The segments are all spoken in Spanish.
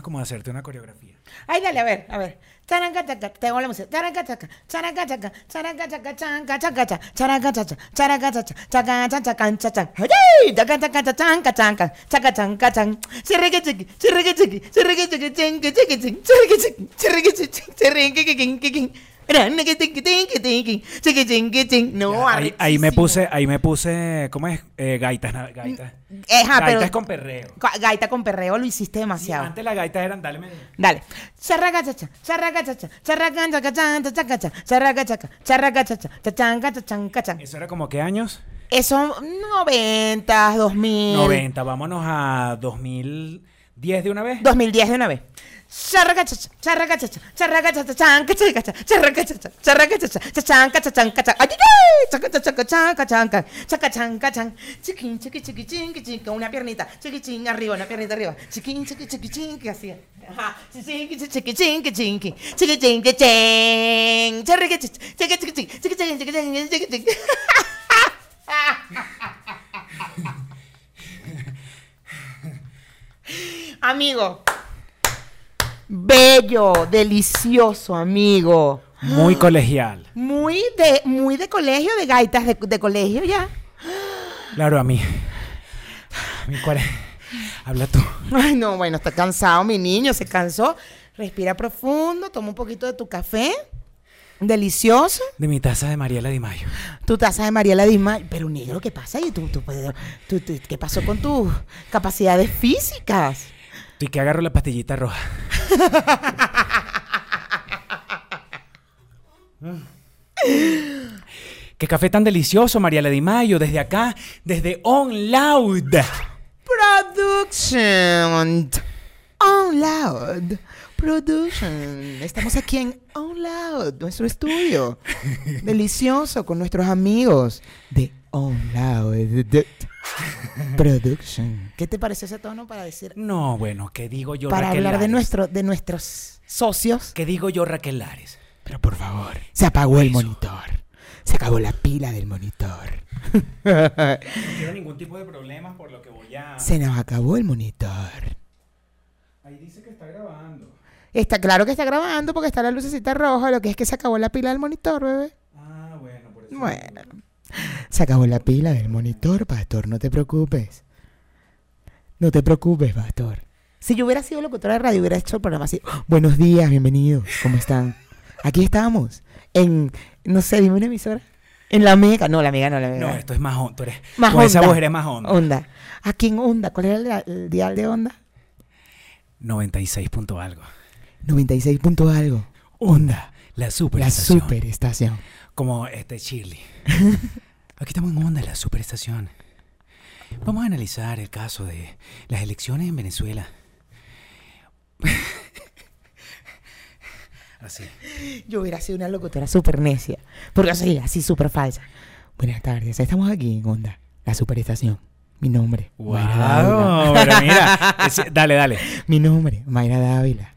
Como hacerte una coreografía. Ay, dale, a ver, a ver. No, ahí, ahí me puse, ahí me puse, ¿cómo es? Eh, gaitas, gaitas. Pero- gaitas con perreo. Ga- Gaita con perreo lo hiciste demasiado. Antes las gaitas eran, dale, me- Dale. Charraca chacha, charraca chacha, charraca chaca chan, chaca chaca, charraca chaca, charraca chacha, chachanca chachanca chan. ¿Eso era como qué años? Eso 90, 2000. 90, vámonos a 2010 de una vez. 2010 de una vez. Una piernita, chiqui chin arriba, una piernita arriba. Chiquín, chiqui chiqui chinqui así. Ajá. Chiqui chiqui chinqui chinqui, chiqui chinqui chen. Charraca chacha, chiqui chiqui chiqui, chiqui chiqui chiqui chiqui chiqui chiqui. Amigo. Bello, delicioso, amigo. Muy colegial. Muy de, muy de colegio, de gaitas de, de colegio ya. Claro, a mí. Mi cuare- Habla tú. Ay, no, bueno, está cansado mi niño, se cansó. Respira profundo, toma un poquito de tu café. Delicioso. De mi taza de Mariela Di Mayo. Tu taza de Mariela Disma. Pero negro, ¿qué pasa? ¿Tú, tú, tú- tú- ¿Qué pasó con tus capacidades físicas? Y que agarro la pastillita roja. Qué café tan delicioso, Mariela Di Mayo, desde acá, desde On Loud. Production. On Loud. Production. Estamos aquí en On Loud, nuestro estudio. Delicioso con nuestros amigos de On Loud. Production. ¿Qué te parece ese tono para decir? No, bueno, ¿qué digo yo, para Raquel hablar de, Lares? nuestro, de nuestros socios. ¿Qué digo yo, Raquel Lares? Pero por favor, se apagó el monitor. Se acabó la pila del monitor. No quiero ningún tipo de problemas por lo que voy a... Se nos acabó el monitor. Ahí dice que está grabando. Está claro que está grabando porque está la lucecita roja, lo que es que se acabó la pila del monitor, bebé. Ah, bueno, por eso... Bueno. Se acabó la pila del monitor, pastor, no te preocupes. No te preocupes, pastor. Si yo hubiera sido locutora de radio, hubiera hecho el programa así. Buenos días, bienvenidos, ¿cómo están? Aquí estamos, en, no sé, dime una emisora. En la Mega, no, la Mega no, la Mega. No, esto es más eres... Más con esa Onda. voz eres más hondo. Onda. Aquí en Onda, ¿cuál era el, el dial de Onda? 96 punto algo. 96 punto algo. Onda, La super la estación. superestación. Como este Chile. Aquí estamos en onda, la superestación. Vamos a analizar el caso de las elecciones en Venezuela. Así. Yo hubiera sido una locutora súper necia. Porque así, así súper falsa. Buenas tardes, estamos aquí en Onda, la superestación. Mi nombre, Mayra Dávila. ¡Wow! Pero mira, dale, dale. Mi nombre, Mayra Dávila.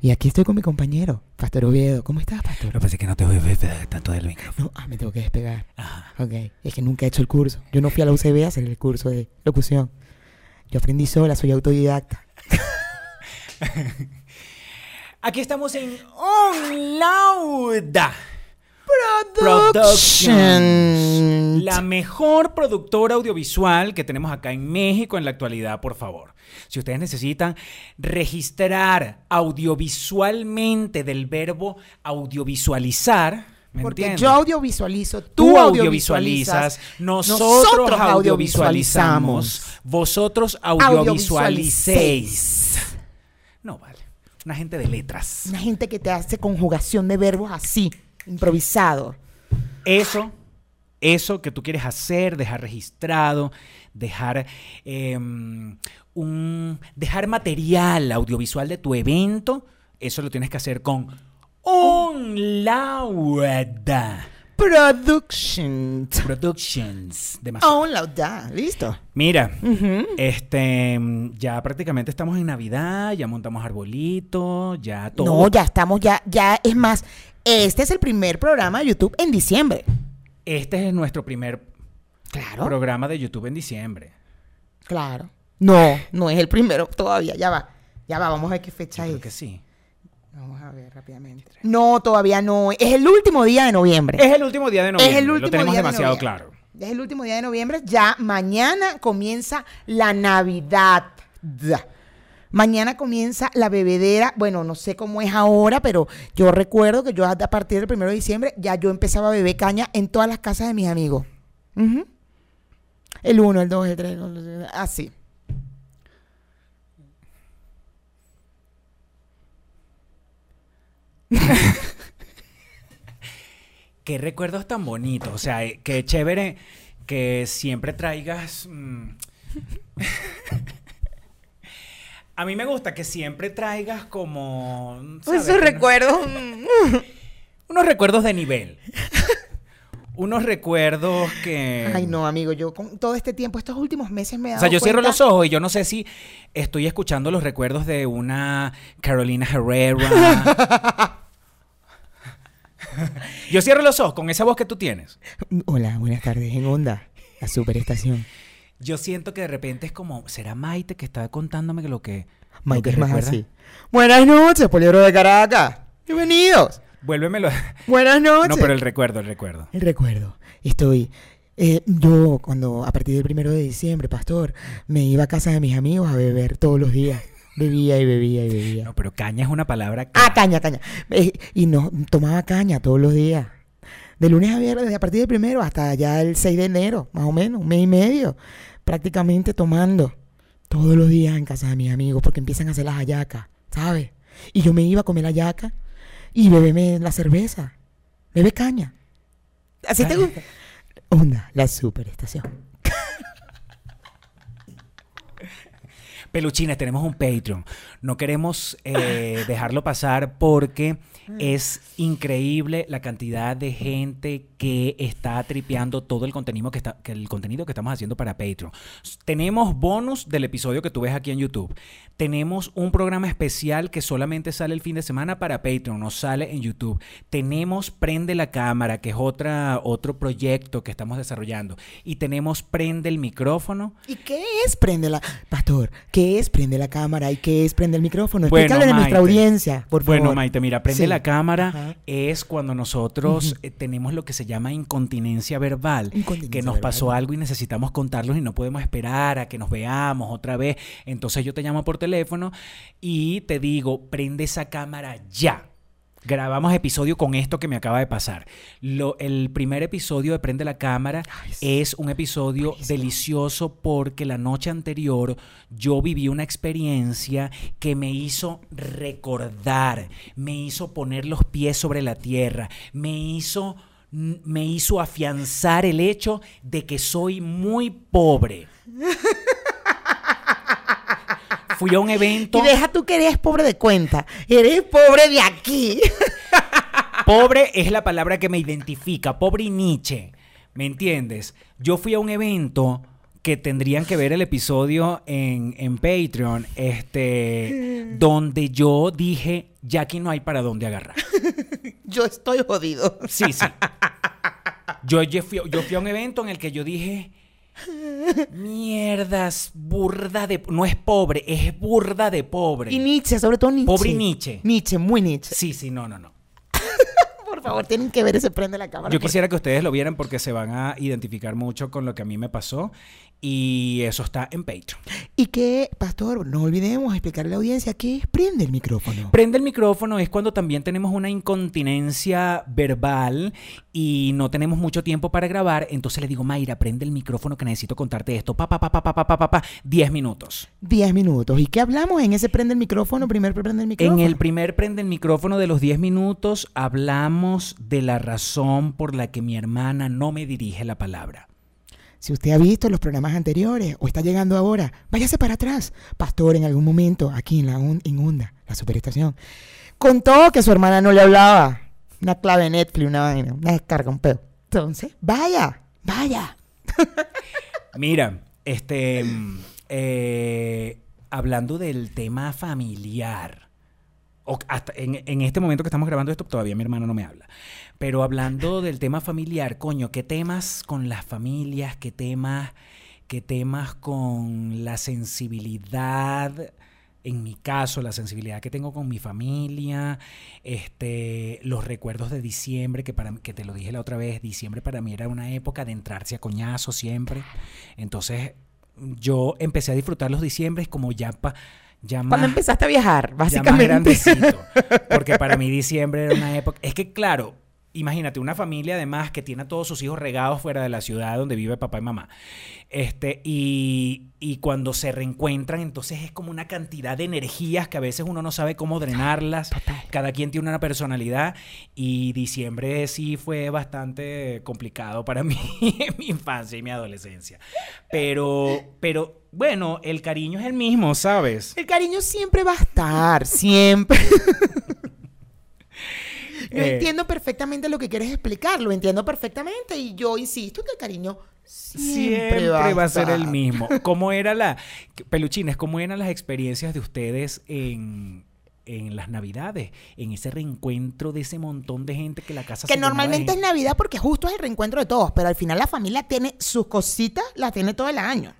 Y aquí estoy con mi compañero, Pastor Oviedo. ¿Cómo estás, Lo que Pastor? pasa es que no te voy a ver tanto del micrófono. No, ah, me tengo que despegar. Ajá. Ok, es que nunca he hecho el curso. Yo no fui a la UCB a hacer el curso de locución. Yo aprendí sola, soy autodidacta. Aquí estamos en On Lauda. Production. La mejor productora audiovisual que tenemos acá en México en la actualidad, por favor. Si ustedes necesitan registrar audiovisualmente del verbo audiovisualizar, ¿me Porque entiendes? yo audiovisualizo, tú, Tú audiovisualizas, audiovisualizas, nosotros, audiovisualizamos, vosotros audiovisualicéis. No vale. Una gente de letras. Una gente que te hace conjugación de verbos así, improvisado. Eso, eso que tú quieres hacer, dejar registrado, dejar em, un, dejar material audiovisual de tu evento, eso lo tienes que hacer con Onlauda Production. Productions. Demasiado. Oh, lauda. Listo. Mira, este, ya prácticamente estamos en Navidad, ya montamos arbolito, ya todo. No, ya estamos, ya, ya, es más, este es el primer programa de YouTube en diciembre. Este es nuestro primer Claro. programa de YouTube en diciembre. Claro. No, no es el primero todavía. Ya va. Ya va, vamos a ver qué fecha Yo creo es. que sí. Vamos a ver rápidamente. No, todavía no. Es el último día de noviembre. Es el último día de noviembre. Es el último Lo tenemos día demasiado claro. Es el último día de noviembre. Ya mañana comienza la Navidad. Mañana comienza la bebedera. Bueno, no sé cómo es ahora, pero yo recuerdo que yo a partir del primero de diciembre ya yo empezaba a beber caña en todas las casas de mis amigos. El 1, el 2, el 3, así. Qué recuerdos tan bonitos. O sea, eh, qué chévere que siempre traigas. mm, A mí me gusta que siempre traigas como. ¿sabes? Esos Unos- recuerdos. mm. Unos recuerdos de nivel. unos recuerdos que. Ay, no, amigo, yo con todo este tiempo, estos últimos meses me he O sea, yo cierro los ojos y yo no sé si estoy escuchando los recuerdos de una Carolina Herrera. yo cierro los ojos con esa voz que tú tienes. Hola, buenas tardes en Onda, la superestación. Yo siento que de repente es como, ¿será Maite que está contándome lo que... lo Maite que es más así. Buenas noches, Poliebro de Caracas. Bienvenidos. Vuélvemelo. Buenas noches. No, pero el recuerdo, el recuerdo. El recuerdo. Estoy. eh, yo, cuando a partir del primero de diciembre, pastor, me iba a casa de mis amigos a beber todos los días. Bebía y bebía y bebía. No, pero caña es una palabra... Ah, caña, caña. Eh, y no, tomaba caña todos los días. De lunes a viernes, a partir del primero hasta ya el 6 de enero, más o menos, un mes y medio. Prácticamente tomando todos los días en casa de mis amigos porque empiezan a hacer las hallacas, ¿sabes? Y yo me iba a comer la hallaca y bebeme la cerveza. Bebe caña. ¿Así te gusta? Onda, la superestación. Peluchines, tenemos un Patreon. No queremos eh, dejarlo pasar porque es increíble la cantidad de gente que está tripeando todo el contenido que, está, que el contenido que estamos haciendo para Patreon. Tenemos bonus del episodio que tú ves aquí en YouTube. Tenemos un programa especial que solamente sale el fin de semana para Patreon, no sale en YouTube. Tenemos Prende la Cámara, que es otra, otro proyecto que estamos desarrollando. Y tenemos Prende el Micrófono, ¿Y qué es prende la... Pastor, ¿qué es prende la cámara y qué es prende el micrófono? Bueno, Explícale a nuestra audiencia, por favor. Bueno, Maite, mira, prende Sí. la cámara Ajá. es cuando nosotros eh, tenemos lo que se llama incontinencia verbal, Incontinencia que nos verbal. pasó algo y necesitamos contarlos y no podemos esperar a que nos veamos otra vez. Entonces yo te llamo por teléfono y te digo, prende esa cámara ya. Grabamos episodio con esto que me acaba de pasar. Lo, el primer episodio de Prende la Cámara Ay, sí. es un episodio delicioso porque la noche anterior yo viví una experiencia que me hizo recordar, me hizo poner los pies sobre la tierra, me hizo, me hizo afianzar el hecho de que soy muy pobre. Fui a un evento. Y deja tú que eres pobre de cuenta. Eres pobre de aquí. Pobre es la palabra que me identifica, pobre y Nietzsche. ¿Me entiendes? Yo fui a un evento que tendrían que ver el episodio en, en Patreon, este, donde yo dije, ya aquí no hay para dónde agarrar. Yo estoy jodido. Sí, sí. Yo, yo fui, yo fui a un evento en el que yo dije, mierdas, burda de... No es pobre, es burda de pobre. Y Nietzsche, sobre todo Nietzsche. Pobre Nietzsche. Nietzsche, muy Nietzsche. Sí, sí, no, no, no. Por favor, tienen que ver ese prende la cámara. Yo porque- quisiera que ustedes lo vieran porque se van a identificar mucho con lo que a mí me pasó y eso está en Patreon. Y que, pastor, no olvidemos explicarle a la audiencia qué es prende el micrófono. Prende el micrófono es cuando también tenemos una incontinencia verbal y no tenemos mucho tiempo para grabar, entonces le digo, Mayra, prende el micrófono que necesito contarte esto. Pa, pa, pa, pa, pa, pa, pa, pa, pa, 10 minutos. 10 minutos. ¿Y qué hablamos en ese prende el micrófono? Primer prende el micrófono. En el primer prende el micrófono de los 10 minutos hablamos de la razón por la que mi hermana no me dirige la palabra. Si usted ha visto los programas anteriores o está llegando ahora, váyase para atrás. Pastor, en algún momento, aquí en la on- en Onda, la superestación, contó que su hermana no le hablaba. Una clave Netflix, una vaina, una descarga, un pedo. Entonces, vaya, vaya. Mira, este, mm, eh, hablando del tema familiar, hasta en, en este momento que estamos grabando esto, todavía mi hermano no me habla, pero hablando del tema familiar, coño, ¿qué temas con las familias, qué temas que temas con la sensibilidad, en mi caso, la sensibilidad que tengo con mi familia, este, los recuerdos de diciembre, que, para, que te lo dije la otra vez, diciembre para mí era una época de entrarse a coñazo siempre. Entonces yo empecé a disfrutar los diciembres como ya pa, ya más, Cuando empezaste a viajar, ya más básicamente. grandecito. Porque para mí diciembre era una época... Es que claro, imagínate una familia además que tiene a todos sus hijos regados fuera de la ciudad donde vive papá y mamá. Este, y, y cuando se reencuentran, entonces es como una cantidad de energías que a veces uno no sabe cómo drenarlas. Total. Cada quien tiene una personalidad y diciembre sí fue bastante complicado para mí en mi infancia y mi adolescencia. Pero, pero bueno, el cariño es el mismo, ¿sabes? El cariño siempre va a estar, siempre. Yo Eh. entiendo perfectamente lo que quieres explicar, lo entiendo perfectamente y yo insisto que el cariño siempre, Siempre va, a ser el mismo. ¿Cómo era la... Peluchines, cómo eran las experiencias de ustedes en, en las navidades? En ese reencuentro de ese montón de gente que la casa Que se normalmente es? Navidad porque justo es el reencuentro de todos, pero al final la familia tiene sus cositas, las tiene todo el año.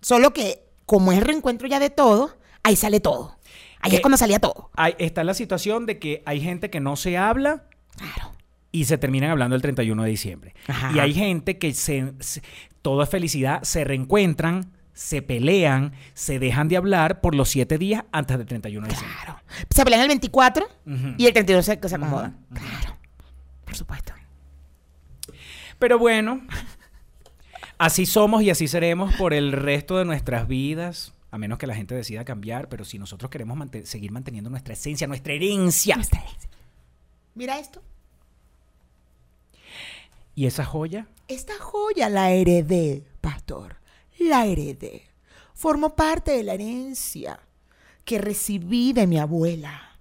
Solo que como es el reencuentro ya de todos, ahí sale todo. Ahí es Eh, cuando salía todo. Hay- está la situación de que hay gente que no se habla Claro. y se terminan hablando el 31 de diciembre. Ajá. Y hay gente que se, se- todo es felicidad, se reencuentran, se pelean, se dejan de hablar por los siete días antes del 31 de diciembre. Claro. Se pelean el 24 Ujú. y el 31 se, se acomodan. Claro. Por supuesto. Pero bueno, así somos y así seremos por el resto de nuestras vidas, a menos que la gente decida cambiar, pero si nosotros queremos seguir manteniendo nuestra esencia, nuestra herencia. Nuestra herencia. Mira esto. ¿Y esa joya? Esta joya la heredé, pastor. La heredé. Formó parte de la herencia que recibí de mi abuela.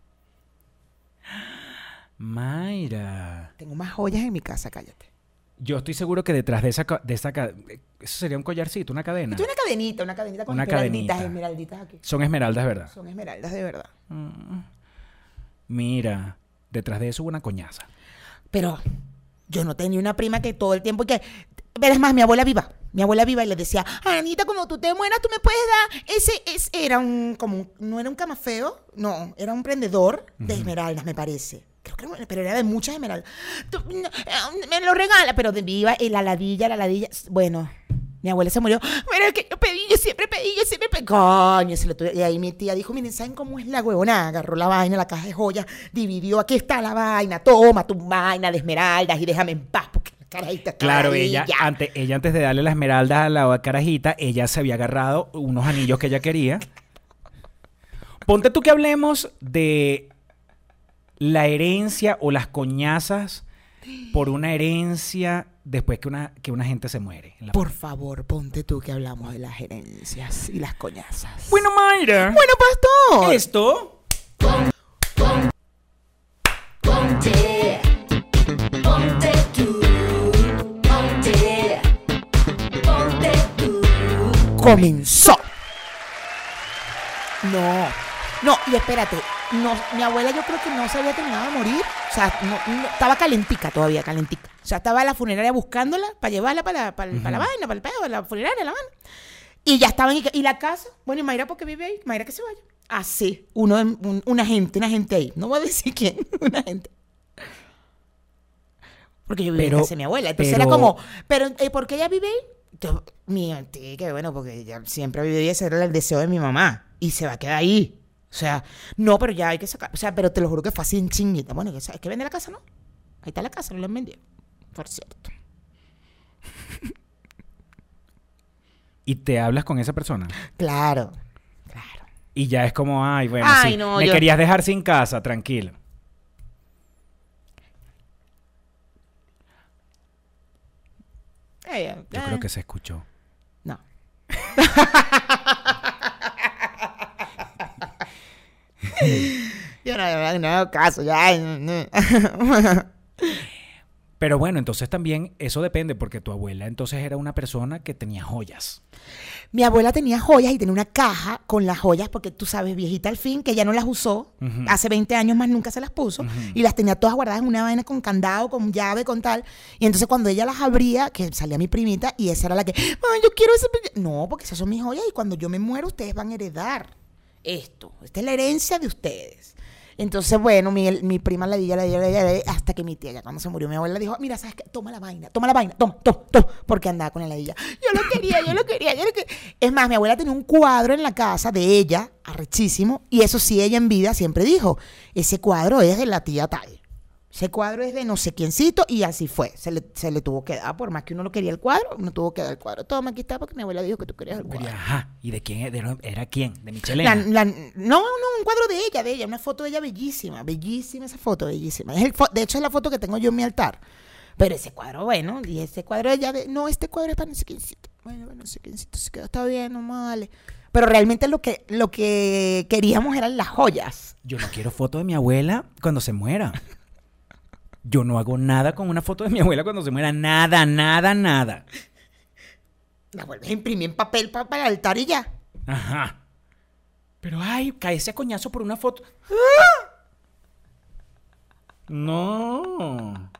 Mayra. Tengo más joyas en mi casa, cállate. Yo estoy seguro que detrás de esa, de esa eso sería un collarcito, una cadena. Esto es una cadenita, una cadenita con Una esmeralditas, cadenita. esmeralditas aquí. Son esmeraldas, ¿verdad? Son esmeraldas de verdad. Mira, detrás de eso hubo una coñaza. Pero yo no tenía una prima que todo el tiempo que... Es más, mi abuela viva. Mi abuela viva y le decía, Anita, cuando tú te mueras, tú me puedes dar ese... ese era un... como un- No era un cama feo, no. Era un prendedor de esmeraldas, me parece. Creo que era, pero era de muchas esmeraldas. Tú, no, eh, me lo regala, pero de viva, y la ladilla, la ladilla. Bueno, mi abuela se murió. Pero es que yo pedí, yo siempre pedí, yo siempre pedí. Coño, se lo tuve. Y ahí mi tía dijo, miren, ¿saben cómo es la huevona? Agarró la vaina, la caja de joyas, dividió, aquí está la vaina, toma tu vaina de esmeraldas y déjame en paz, porque la carajita Claro, ella antes, ella antes de darle la esmeralda a la carajita, ella se había agarrado unos anillos que ella quería. Ponte tú que hablemos de la herencia o las coñazas por una herencia después que una, que una gente se muere. en la Por favor, ponte tú que hablamos de las herencias y las coñazas. Bueno, Mayra. Bueno, pastor. Esto Ponte, ponte tú, ponte, ponte tú. comenzó. No, no, y espérate, no, mi abuela yo creo que no se había terminado de morir, o sea, no- no- estaba calentica todavía, calentica. O sea, estaba la funeraria buscándola para llevarla para, para, para la vaina, para el pedo, para la funeraria, la vaina. Y ya estaban, y, y la casa, bueno, y Mayra porque vive ahí, Mayra que se vaya. Así, uno, de- un- una gente, una gente ahí, no voy a decir quién, una gente. Porque yo vivía en Pero- casa de mi abuela, entonces pero- era como, pero eh, ¿por qué ella vive ahí? Yo, mi que bueno, porque ella siempre ha vivido ahí, ese era el deseo de mi mamá. Y se va a quedar ahí. O sea, no, pero ya hay que sacar. O sea, pero te lo juro que fue así en chinguita. Bueno, sabes que vende la casa, ¿no? Ahí está la casa, no la han vendido. Por cierto. y te hablas con esa persona. Claro, claro. Y ya es como, ay, bueno, Ay, sí, no, me yo- querías dejar sin casa, tranquilo. Eh, Yo eh, creo que se escuchó. No. Yo no, no, no hago caso, ya. no. Pero bueno, entonces también eso depende, porque tu abuela entonces era una persona que tenía joyas. Mi abuela tenía joyas y tenía una caja con las joyas, porque tú sabes, viejita al fin, que ya no las usó. Hace 20 años más nunca se las puso. Y las tenía todas guardadas en una vaina con candado, con llave, con tal. Y entonces cuando ella las abría, que salía mi primita, y esa era la que, "Ay, yo quiero ese. pe-". No, porque esas son mis joyas y cuando yo me muero, ustedes van a heredar esto. Esta es la herencia de ustedes. Entonces, bueno, mi, mi prima la di, la di, la hasta que mi tía, ya cuando se murió, mi abuela dijo, mira, ¿sabes qué? Toma la vaina, toma la vaina, toma, toma, toma, porque andaba con la ladilla. Yo lo quería, yo lo quería, yo lo quería. Es más, mi abuela tenía un cuadro en la casa de ella, arrechísimo, y eso sí, ella en vida siempre dijo, ese cuadro es de la tía tal. Ese cuadro es de no sé quiéncito y así fue. Se le, se le tuvo que dar, por más que uno lo quería el cuadro, uno tuvo que dar el cuadro. Toma, aquí está, porque mi abuela dijo que tú querías el cuadro. Ajá. ¿Y de quién era? ¿Era quién? ¿De La- Michelena? la- no, no, un cuadro de ella, de ella, una foto de ella bellísima, bellísima esa foto, bellísima. Es el fo- de hecho, es la foto que tengo yo en mi altar. Pero ese cuadro, bueno, y ese cuadro de ella, de, no, este cuadro es para no sé quiéncito. Bueno, bueno, no sé quiéncito, se quedó, está bien, no vale. Pero realmente lo que, lo que queríamos eran las joyas. Yo no quiero foto de mi abuela cuando se muera. Yo no hago nada con una foto de mi abuela cuando se muera. Nada, nada, nada. La vuelves a imprimir en papel pa- para el altar y ya. Ajá. Pero ay, caerse a coñazo por una foto. No.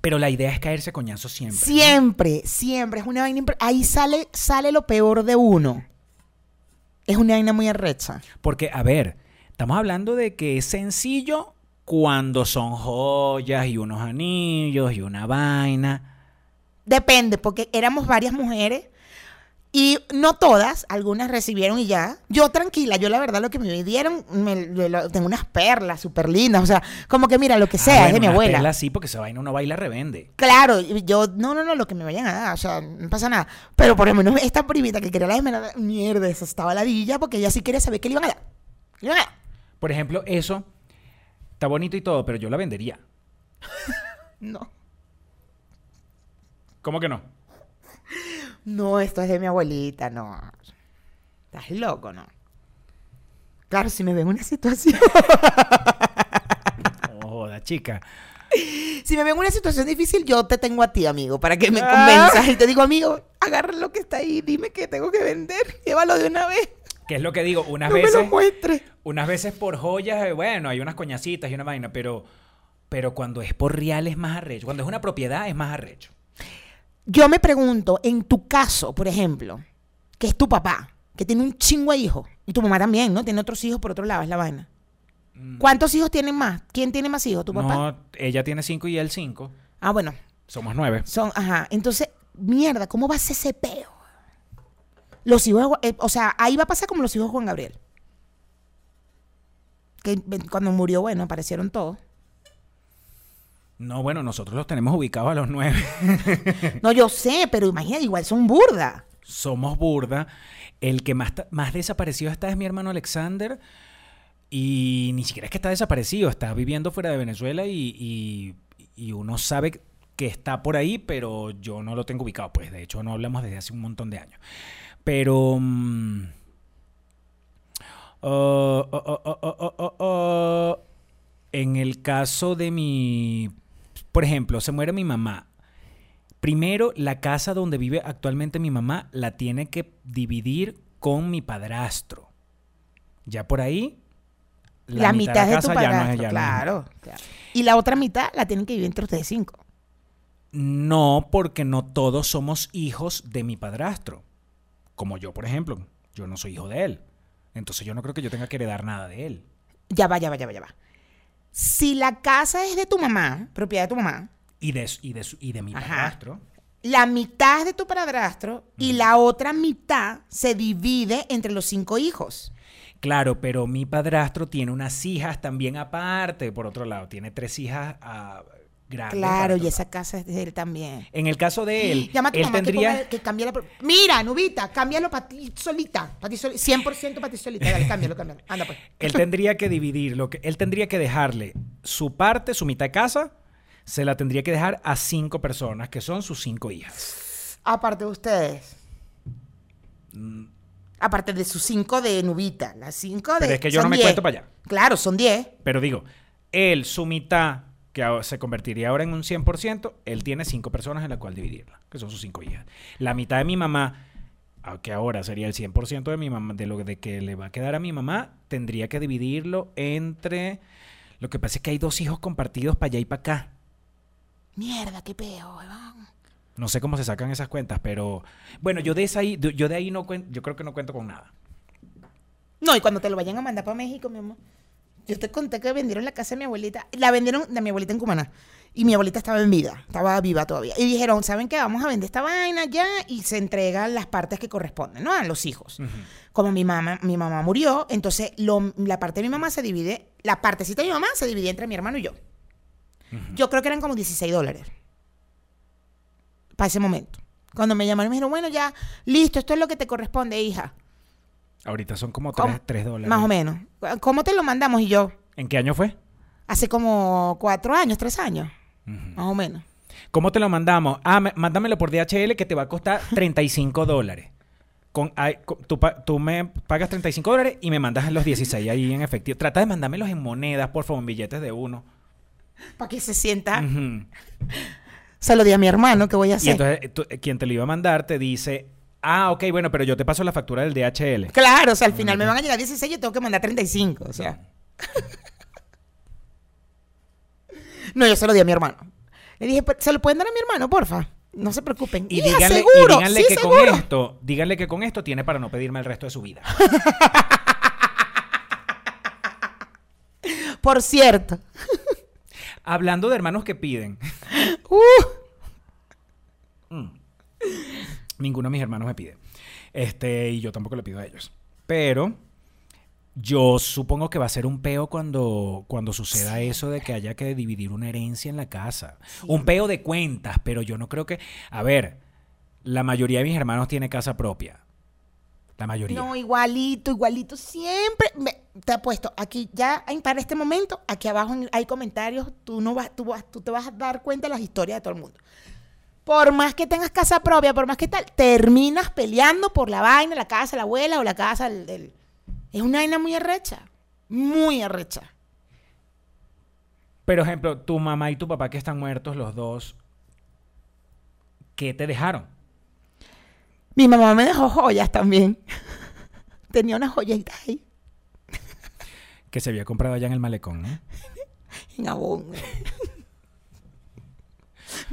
Pero la idea es caerse a coñazo siempre. ¿no? Siempre, siempre. Es una vaina. Ahí sale, sale lo peor de uno. Es una vaina muy arrecha. Porque, a ver, estamos hablando de que es sencillo cuando son joyas y unos anillos y una vaina. Depende, porque éramos varias mujeres y no todas, algunas recibieron y ya. Yo tranquila, yo la verdad lo que me dieron, me- me lo- tengo unas perlas súper lindas, o sea, como que mira, lo que sea, Ah, es de mi abuela. perla sí, porque esa vaina uno baila revende. Claro, yo, no, no, no, lo que me vayan a dar, o sea, no pasa nada. Pero por lo menos esta primita que quería la esmeralda, mierda, esa estaba ladilla porque ella sí quería saber qué le iban a dar. ¿Qué le iban a dar? Por ejemplo, eso está bonito y todo, pero yo la vendería. No. ¿Cómo que no? No, esto es de mi abuelita, no. Estás loco, ¿no? Claro, si me ven en una situación. Oh, joda, chica. Si me ven en una situación difícil, yo te tengo a ti, amigo, para que me Ah. convenzas. Y te digo, amigo, agarra lo que está ahí, dime que tengo que vender, llévalo de una vez. ¿Qué es lo que digo? Unas no me lo veces, unas veces por joyas, eh, bueno, hay unas coñacitas y una vaina, pero, pero cuando es por real es más arrecho. Cuando es una propiedad es más arrecho. Yo me pregunto, en tu caso, por ejemplo, que es tu papá, que tiene un chingo de hijos, y tu mamá también, ¿no? Tiene otros hijos por otro lado, es la vaina. ¿Cuántos hijos tienen más? ¿Quién tiene más hijos? ¿Tu papá? Mm. No, ella tiene cinco y él cinco. Ah, bueno, Somos nueve. son, ajá. Entonces, mierda, ¿cómo va a ser ese peo? Los hijos, eh, o sea, ahí va a pasar como los hijos de Juan Gabriel. Que cuando murió, bueno, aparecieron todos. No, bueno, nosotros los tenemos ubicados a los nueve. No, yo sé, pero imagínate, igual son burda. Somos burda. El que más, más desaparecido está es mi hermano Alexander. Y ni siquiera es que está desaparecido, está viviendo fuera de Venezuela y, y- y uno sabe que está por ahí, pero yo no lo tengo ubicado. Pues de hecho no hablamos desde hace un montón de años. Pero... Mm, oh, oh, oh, en el caso de mi... Por ejemplo, se muere mi mamá. Primero, la casa donde vive actualmente mi mamá la tiene que dividir con mi padrastro. Ya por ahí. La, mitad, de, casa tu no es claro, Y la otra mitad la tienen que vivir entre ustedes cinco. No, porque no todos somos hijos de mi padrastro. Como yo, por ejemplo. Yo no soy hijo de él. Entonces yo no creo que yo tenga que heredar nada de él. Ya va, ya va, ya va, ya va. Si la casa es de tu mamá, propiedad de tu mamá, Y de, y de, y de mi Ajá. padrastro. la mitad es de tu padrastro y la otra mitad se divide entre los cinco hijos. Claro, pero mi padrastro tiene unas hijas también aparte, por otro lado. Tiene tres hijas ah, grandes. Claro, y esa casa es de él también. En el caso de él, Llama a tu él mamá que, tendría... ponga- que cambie la... pro- Mira, Nubita, cámbialo para ti solita. Para ti solita. 100% para ti solita. Dale, cámbialo, cámbialo. Anda pues. Él tendría que dividir lo que él tendría que dejarle su parte, su mitad de casa, se la tendría que dejar a cinco personas que son sus cinco hijas. Aparte de ustedes. Mm. Aparte de sus cinco de Nubita. Las cinco de... Pero es que yo no me 10. cuento para allá. Claro, son 10. Pero digo, él su mitad que se convertiría ahora en un 100%, él tiene cinco personas en la cual dividirla, que son sus cinco hijas. La mitad de mi mamá, que ahora sería el 100% de mi mamá, de lo de que le va a quedar a mi mamá, tendría que dividirlo entre... Lo que pasa es que hay dos hijos compartidos para allá y para acá. Mierda, qué peo, weón. No sé cómo se sacan esas cuentas, pero bueno, yo de esa ahí, yo de ahí no cuento, yo creo que no cuento con nada. No, y cuando te lo vayan a mandar para México, mi amor. Yo te conté que vendieron la casa de mi abuelita. La vendieron de mi abuelita en Cumaná. Y mi abuelita estaba en vida, estaba viva todavía. Y dijeron, ¿saben qué? Vamos a vender esta vaina ya y se entregan las partes que corresponden, ¿no? A los hijos. Como mi mamá, mi mamá murió, entonces lo- la parte de mi mamá se divide, la partecita de mi mamá se divide entre mi hermano y yo. Yo creo que eran como 16 dólares. Para ese momento. Cuando me llamaron me dijeron, bueno, ya, listo, esto es lo que te corresponde, hija. Ahorita son como ¿Cómo? 3, tres dólares. Más o menos. ¿Cómo te lo mandamos? Y yo, ¿En qué año fue? hace como cuatro años, tres años. Más o menos. ¿Cómo te lo mandamos? Ah, me- mándamelo por DHL que te va a costar 35 dólares. Con, ay, con- tú, tú me pagas 35 dólares y me mandas los 16 ahí en efectivo. Trata de mandármelos en monedas, por favor, en billetes de uno. Para que se sienta. Ujú. Se lo di a mi hermano, ¿qué voy a Y hacer? entonces eh, tú- eh, quien te lo iba a mandar te dice, ah, ok, bueno, pero yo te paso la factura del DHL. Claro, o sea, al final me van a llegar 16 yo tengo que mandar 35, o sea. no, yo se lo di a mi hermano. Le dije, "Pero, ¿se lo pueden dar a mi hermano, porfa? No se preocupen. Y díganle, y díganle sí, que seguro. con esto, díganle que con esto tiene para no pedirme el resto de su vida. Por cierto. Hablando de hermanos que piden, Uh, ninguno de mis hermanos me pide. Este, y yo tampoco le pido a ellos. Pero yo supongo que va a ser un peo cuando, cuando suceda eso de que haya que dividir una herencia en la casa. Un peo de cuentas, pero yo no creo que. A ver, la mayoría de mis hermanos tiene casa propia. La mayoría. no, igualito, igualito. Siempre. me- te apuesto, aquí ya para este momento, aquí abajo hay comentarios. Tú, no vas, tú, vas, tú te vas a dar cuenta de las historias de todo el mundo. Por más que tengas casa propia, por más que tal, terminas peleando por la vaina, la casa de la abuela o la casa del. del- Es una vaina muy arrecha. Muy arrecha. Pero, ejemplo, tu mamá y tu papá que están muertos, los dos, ¿qué te dejaron? Mi mamá me dejó joyas también. Tenía unas joyitas ahí Que se había comprado allá en el malecón, ¿no? en abón.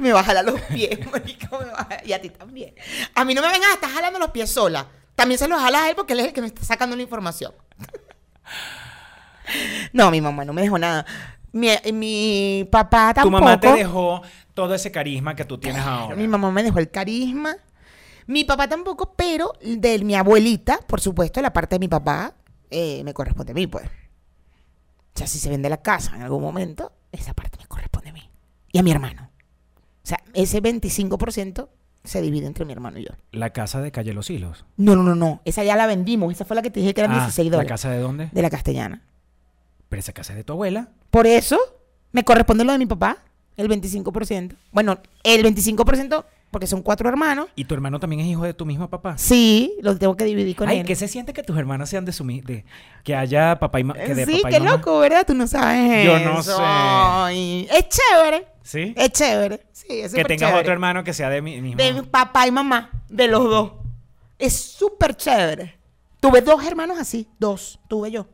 me va a jalar los pies, marica, me va a- y a ti también. A mí no me vengas a estar jalando los pies sola. También se los jalas a él porque él es el que me está sacando la información. no, mi mamá no me dejó nada. Mi, mi papá Tu tampoco. mamá te dejó todo ese carisma que tú tienes ahora. Mi mamá me dejó el carisma. Mi papá tampoco, pero de mi abuelita, por supuesto, la parte de mi papá eh, me corresponde a mí, pues. O sea, si se vende la casa en algún momento, esa parte me corresponde a mí. Y a mi hermano. Sea, ese 25% se divide entre mi hermano y yo. La casa de Calle Los Hilos. No, no, no, no. Esa ya la vendimos. Esa fue la que te dije que eran Ah, 16 ¿La dólares. casa de dónde? De la castellana. Pero esa casa es de tu abuela. Por eso me corresponde lo de mi papá, el 25%. Bueno, el 25% porque son cuatro hermanos. ¿Y tu hermano también es hijo de tu mismo papá? Sí, lo tengo que dividir con Ay, él. ¿qué se siente que tus hermanos sean de su de Que haya papá y mamá. Sí, papá y qué mamá? loco, ¿verdad? Tú no sabes Yo no sé. Ay, Es chévere. ¿Sí? Es chévere. Sí, es que tengas chévere. otro hermano que sea de mi mismo. De mi papá y mamá, de los dos. Es súper chévere. Tuve dos hermanos así, dos, tuve yo.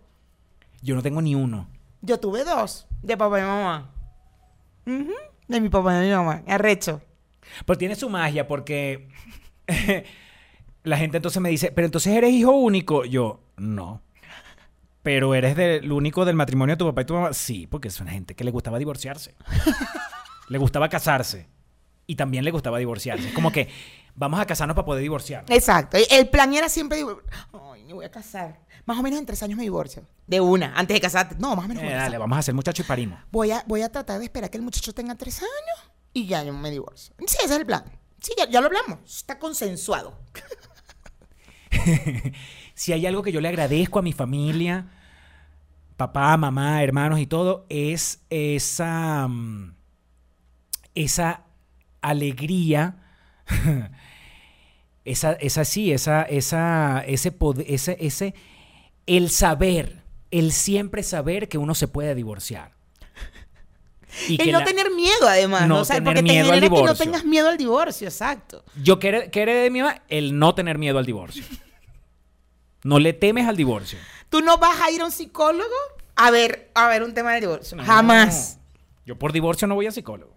Yo no tengo ni uno. Yo tuve dos, de papá y mamá. De mi papá y mi mamá, arrecho. Pero tiene su magia porque la gente entonces me dice, pero entonces eres hijo único. Yo, no. Pero eres del único del matrimonio de tu papá y tu mamá. Sí, porque es una gente que le gustaba divorciarse. le gustaba casarse. Y también le gustaba divorciarse. Es como que vamos a casarnos para poder divorciarnos. Exacto. El plan era siempre, ay, me voy a casar. Más o menos en tres años me divorcio. De una, antes de casarte. No, más o menos. Eh, voy a dale, casar. vamos a hacer muchacho y parimos. voy a, voy a tratar de esperar que el muchacho tenga tres años y ya yo me divorcio. Sí, ese es el plan. Sí, ya, ya lo hablamos. Está consensuado. Si hay algo que yo le agradezco a mi familia, papá, mamá, hermanos y todo, es esa, mm, esa alegría, esa, esa sí, esa, esa, ese poder, ese, ese, el saber, el siempre saber que uno se puede divorciar. Y no la- tener miedo, además. No ¿no? O sea, tener porque te miedo al genera que no divorcio. tengas miedo al divorcio, exacto. Yo quiero que de mi mamá el no tener miedo al divorcio. No le temes al divorcio. ¿Tú no vas a ir a un psicólogo a ver, a ver un tema del divorcio? No. Jamás. Yo por divorcio no voy a psicólogo.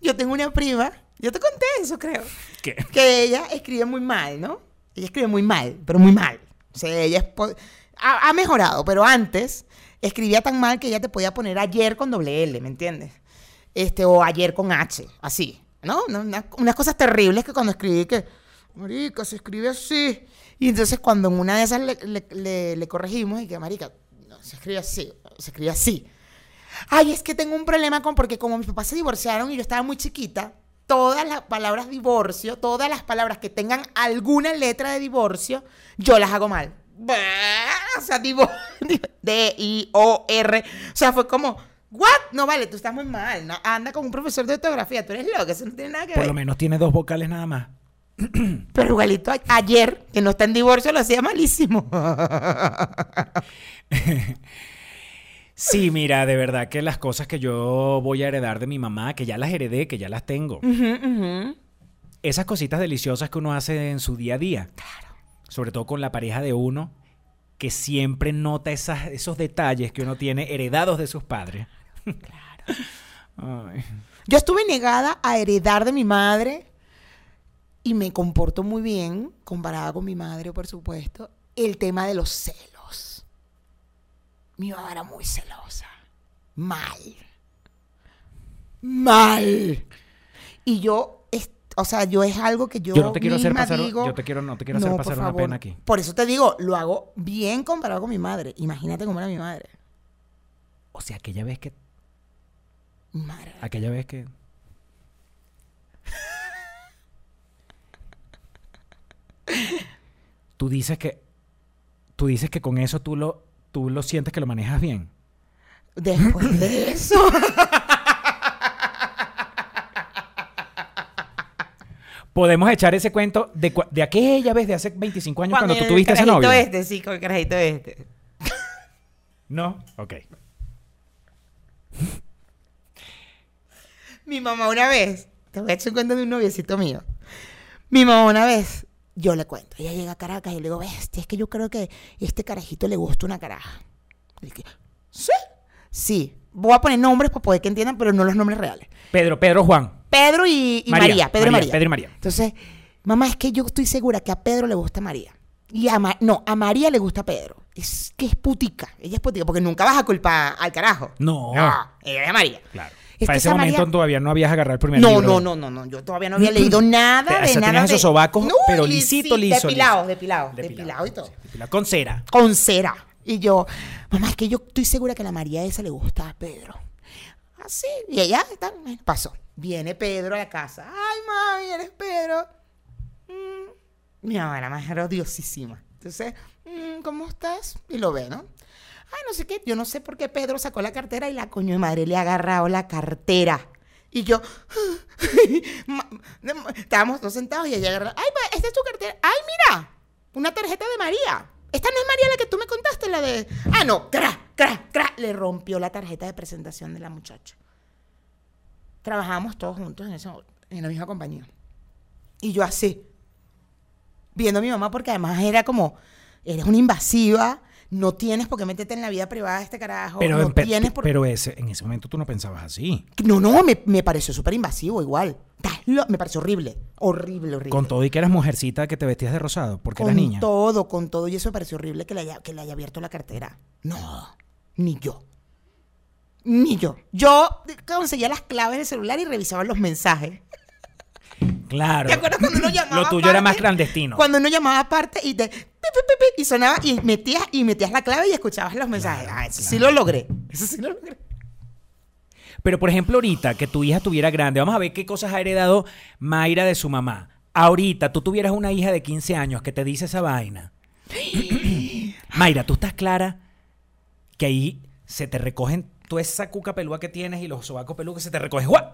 Yo tengo una prima, yo te conté eso, creo. ¿Qué? que ella escribe muy mal, ¿no? Ella escribe muy mal, pero muy mal. O sea, ella es po- ha, ha mejorado, pero antes escribía tan mal que ella te podía poner ayer con doble L, ¿me entiendes? Este, o ayer con H, así, ¿no? Una- una- unas cosas terribles que cuando escribí que, marica, se escribe así. Y entonces cuando en una de esas le, le- le- le corregimos y que, marica, no, se escribe así, se escribe así. Ay, es que tengo un problema con, porque como mis papás se divorciaron y yo estaba muy chiquita, todas las palabras divorcio, todas las palabras que tengan alguna letra de divorcio, yo las hago mal. O sea, divorcio, D-I-O-R. O sea, fue como, ¿what? No vale, tú estás muy mal. no, anda con un profesor de ortografía, tú eres loco, eso no tiene nada que Por ver. lo menos tiene dos vocales nada más. Pero igualito a- ayer, que no está en divorcio, lo hacía malísimo. Sí, mira, de verdad que las cosas que yo voy a heredar de mi mamá, que ya las heredé, que ya las tengo. Esas cositas deliciosas que uno hace en su día a día. Claro. Sobre todo con la pareja de uno, que siempre nota esas, esos detalles que uno tiene heredados de sus padres. Claro. Ay. Yo estuve negada a heredar de mi madre y me comporto muy bien, comparada con mi madre, por supuesto, el tema de los celos. Mi mamá era muy celosa. Mal. Mal. Y yo, es- o sea, yo es algo que yo, Yo no te quiero hacer pasar- digo, yo te quiero- no te quiero hacer "No, pasar una favor". pena aquí. Por eso te digo, lo hago bien comparado con mi madre. Imagínate cómo era mi madre. O sea, aquella vez que. Madre. Aquella vez que. Tú dices que. Tú dices que con eso tú lo, tú lo sientes que lo manejas bien. Después de eso. Podemos echar ese cuento de, de aquella vez de hace 25 años cuando, tú tuviste ese novio. este, sí, con el carajito este. No, ok. Mi mamá una vez, te voy a echar un cuento de un noviecito mío. Mi mamá una vez, yo le cuento, ella llega a Caracas y le digo, bestia, es que yo creo que este carajito le gusta una caraja. Y dije, ¿sí? Sí. Voy a poner nombres para poder que entiendan, pero no los nombres reales. Pedro, Pedro Juan. Pedro y, y María, María, Pedro y María, María. Pedro y María. Entonces, mamá, es que yo estoy segura que a Pedro le gusta María. Y a Ma- no, a María le gusta Pedro. Es que es putica. Ella es putica, porque nunca vas a culpar al carajo. No. ella es María. Claro. Es Para ese momento María- todavía no habías agarrado el primer No, libro. no, no, no, no. Yo todavía no había leído nada de esa nada. tenías de- esos sobacos, No, pero lisito, sí, liso, Depilados, liso. depilados, Depilado, depilados y todo. depilado Con cera. Con cera. Y yo, mamá, es que yo estoy segura que a la María esa le gusta a Pedro. Así. Y ella está, pasó. Viene Pedro a la casa. Ay, mami, eres Pedro. Mm. Mi mamá era más odiosísima. Entonces, mm, ¿cómo estás? Y lo ve, ¿no? Ay, no sé qué. Yo no sé por qué Pedro sacó la cartera y la coño de madre le ha agarrado la cartera. Y yo, estábamos todos sentados y ella agarra, ay, esta es tu cartera. Ay, mira, una tarjeta de María. Esta no es María la que tú me contaste, la de... Ah, no, cra, cra, cra. Le rompió la tarjeta de presentación de la muchacha. Trabajábamos todos juntos en, ese, en la misma compañía. Y yo así, viendo a mi mamá, porque además era como, eres una invasiva, no tienes por qué meterte en la vida privada de este carajo. Pero, no en, pe- tienes por pero ese, en ese momento tú no pensabas así. no, no, me, me pareció súper invasivo igual. Me pareció horrible. Horrible, horrible. Con todo y que eras mujercita que te vestías de rosado, porque Con eras niña. todo, con todo. Y eso me pareció horrible que le, haya, que le haya abierto la cartera. No, ni yo. Ni yo. Yo conseguía las claves del celular y revisaba los mensajes. Claro. ¿Te acuerdas cuando uno llamaba Lo tuyo era más clandestino. Cuando uno llamaba aparte y te... y sonaba y metías, y metías la clave y escuchabas los mensajes. ah, eso sí lo logré. Eso sí lo logré. Pero por ejemplo, ahorita que tu hija tuviera grande, vamos a ver qué cosas ha heredado Mayra de su mamá. Ahorita tú tuvieras una hija de 15 años que te dice esa vaina. Mayra, ¿tú estás clara que ahí se te recogen toda esa cuca pelúa que tienes y los sobacos peludos que se te recogen? ¡guau!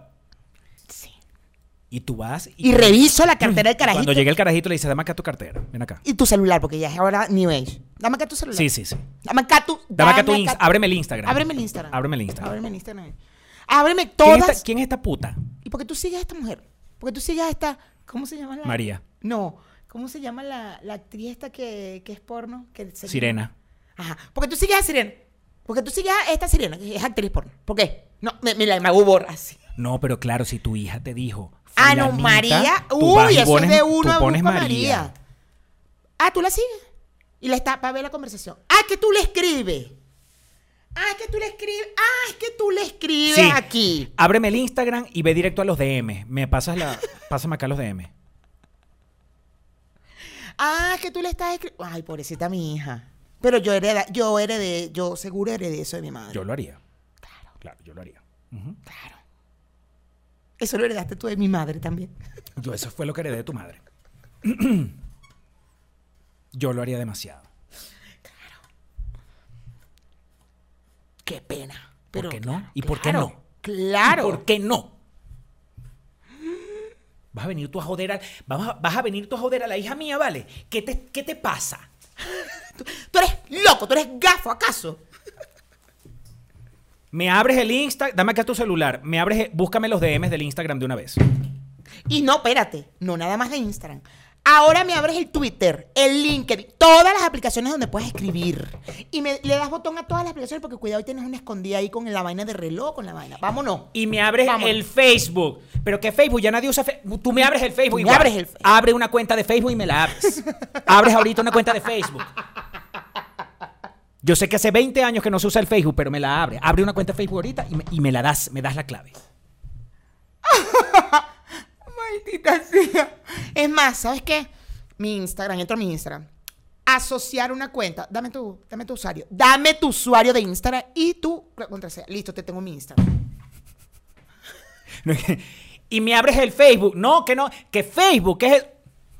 Y tú vas Y reviso la cartera del y carajito. Cuando llega el carajito le dice, dame acá tu cartera, ven acá. Y tu celular, porque ya es ahora New Age. Dame acá tu celular. Sí, sí, sí. Dame acá tu. Dame acá tu Insta- ábreme el Instagram. Ábreme el Instagram. Ábreme el Instagram. Ábreme el Instagram. Ábreme ¿Quién todas. esta, quién es esta puta? ¿Y por qué tú sigues a esta mujer? ¿Por qué tú sigues a esta. ¿Cómo se llama la.? María. No. ¿Cómo se llama la, la actriz esta que, que es porno? Que se- Sirena. Ajá. Porque tú sigues a Sirena. Porque tú sigues a esta Sirena, que es actriz porno. ¿Por qué? No, me, me la me hago borra así. No, pero claro, si tu hija te dijo. Ah, no, María. Uy, eso es de uno a María. María. Ah, tú la sigues. Y la está para ver la conversación. Ah, que tú le escribes. Ah, es que tú le escribes. Ah, es que tú le escribes Sí. aquí. Ábreme el Instagram y ve directo a los DM. Me pasas la. Pásame acá los DM. Ah, es que tú le estás escribiendo. Ay, pobrecita mi hija. Pero yo heredé, yo heredé, yo seguro heredé eso de mi madre. Yo lo haría. Claro. Claro, yo lo haría. Claro. Eso lo heredaste tú de mi madre también. Yo, eso fue lo que heredé de tu madre. Yo lo haría demasiado. Qué pena. ¿Por Pero qué no? claro, ¿Y por qué claro, no? Claro. ¿Y ¿Por qué no? Vas a venir tú a joder a- vas a venir tú a joder a la hija mía, ¿vale? ¿Qué te, qué te pasa? Tú, tú eres loco, tú eres gafo, ¿acaso? Me abres el Insta, dame acá tu celular. Me abres, búscame los DMs del Instagram de una vez. Y no, espérate, no nada más de Instagram. Ahora me abres el Twitter, el LinkedIn, todas las aplicaciones donde puedes escribir. Y me, le das botón a todas las aplicaciones porque cuidado, hoy tienes una escondida ahí con la vaina de reloj, con la vaina. Vámonos. Y me abres Vámonos. el Facebook. Pero que Facebook, ya nadie usa Facebook. Tú me abres el Facebook me igual. abres el Facebook. Abre una cuenta de Facebook y me la abres. abres ahorita una cuenta de Facebook. Yo sé que hace 20 años que no se usa el Facebook, pero me la abre. Abre una cuenta de Facebook ahorita y me, y me la das, me das la clave. Maldita sea. Es más, ¿sabes qué? Mi Instagram, entro a mi Instagram. Asociar una cuenta. Dame tu, dame tu usuario. Dame tu usuario de Instagram y tu contraseña. Listo, te tengo mi Instagram. y me abres el Facebook. No, que no, que Facebook es el...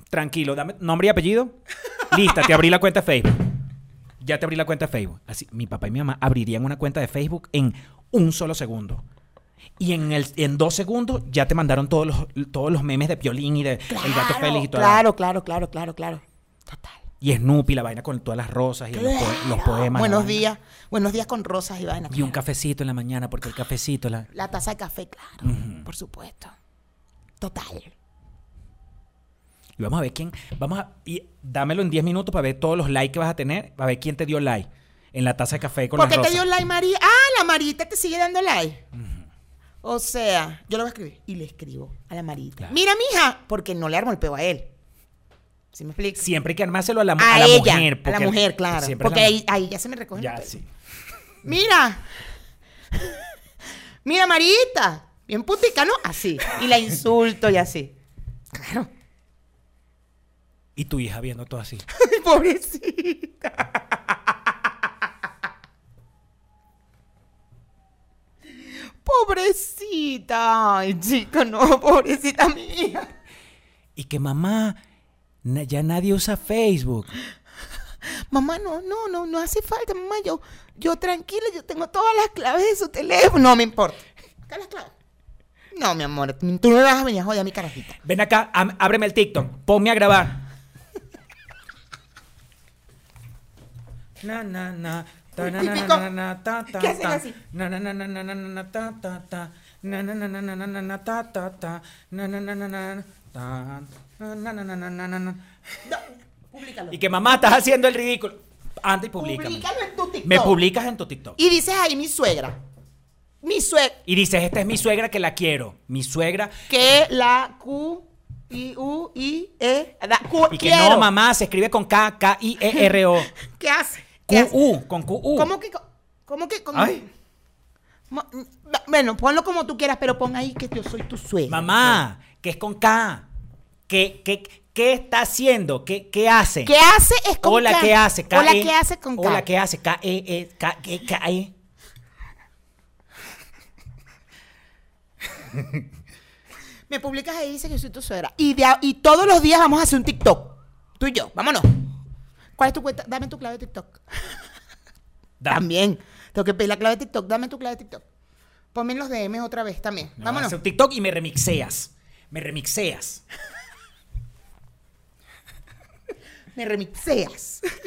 Tranquilo, dame nombre y apellido. Lista, te abrí la cuenta de Facebook. Ya te abrí la cuenta de Facebook. Así, mi papá y mi mamá abrirían una cuenta de Facebook en un solo segundo. Y en, el, en dos segundos ya te mandaron todos los, todos los memes de Piolín y de El Gato Félix y todo. Claro, claro, claro, claro, claro. Total. Y Snoopy, la vaina con todas las rosas y los, los poemas. Buenos vaina. días. Buenos días con rosas y vainas. Y un cafecito en la mañana, porque el cafecito... La... La taza de café, claro. Por supuesto. Total. Y vamos a ver quién. Vamos a. Y dámelo en 10 minutos para ver todos los likes que vas a tener. Para ver quién te dio like en la taza de café con ¿Por las qué te rosas. dio like María? Ah, la Marita te sigue dando like. O sea, yo lo voy a escribir y le escribo a la Marita. Claro. Mira, mija, porque no le armo el peo a él. ¿Sí me explico? Siempre hay que armárselo a la, a, a la ella, mujer. a la mujer, claro. Porque ahí, ahí ya se me recogen Ya, sí. Mira. Mira, Marita. Bien putica, ¿no? Así. Y la insulto y así. Y tu hija viendo todo así. Ay, pobrecita. Pobrecita. Ay, chica, no, pobrecita mía. Y que mamá, ya nadie usa Facebook. Mamá, no, no, no, no hace falta, mamá. Yo, yo tranquila, yo tengo todas las claves de su teléfono. No me importa. ¿Qué las claves? No, mi amor, tú no me vas a venir a joder a mi carajita. Ven acá, ábreme el TikTok. Ponme a grabar. Na, na, na. Ta, na, na, na, ta, ta, ¿Qué hacen ta. Na, na, na, na, na, na, na, na, ta, ta, ta. Na, na, na, na, na, na, na, na, ta, ta, ta. Na, na, na, na, na, ta. Na, na, na, na, na, na, públicalo. Y que mamá, estás haciendo el ridículo. Antes y publica. Públicalo en tu TikTok. Me publicas en tu TikTok. Y dices ahí mi suegra. Mi suegra. Y dices, esta es mi suegra que la quiero. Mi suegra. Que la Q, I, U, I, E. La, Q, Y que quiero. no, mamá, se escribe con K, K, I, E, R, O. ¿Qué hace? Q-U, con Q-U. ¿Cómo que? ¿Cómo que? Ay. Ma- Bueno, ponlo como tú quieras, pero pon ahí que yo soy tu suegra. Mamá, que es con K. ¿Qué, qué, qué está haciendo? ¿Qué, qué hace? ¿Qué hace? Es con Hola, K. ¿qué hace? K, Hola, E. ¿qué hace con K? Hola, ¿qué hace? K, E, E, K, E, K, E. Me publicas ahí y dice que yo soy tu suegra. Y, de y todos los días vamos a hacer un TikTok. Tú y yo, vámonos. ¿Cuál es tu cuenta? Dame tu clave de TikTok. Da. También. Tengo que pedir la clave de TikTok. Dame tu clave de TikTok. Ponme en los DMs otra vez también. No, vámonos. hace un TikTok y me remixeas. Me remixeas. Me remixeas.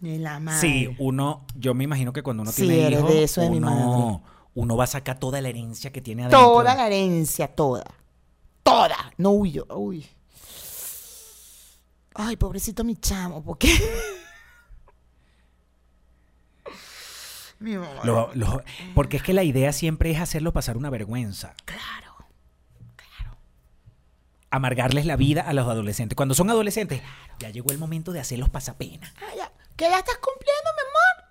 Ni la madre. Sí, uno, yo me imagino que cuando uno Sí, tiene hijos, eso de uno, uno va a sacar toda la herencia que tiene adentro. Toda la herencia, toda. Toda. No huyo. Uy. Ay, pobrecito mi chamo, ¿por qué? mi mamá. Lo- lo- porque es que la idea siempre es hacerlo pasar una vergüenza. Claro. Amargarles la vida a los adolescentes. Cuando son adolescentes, ya llegó el momento de hacerlos pasapena. Ah, ya. ¿Qué edad estás cumpliendo, mi amor?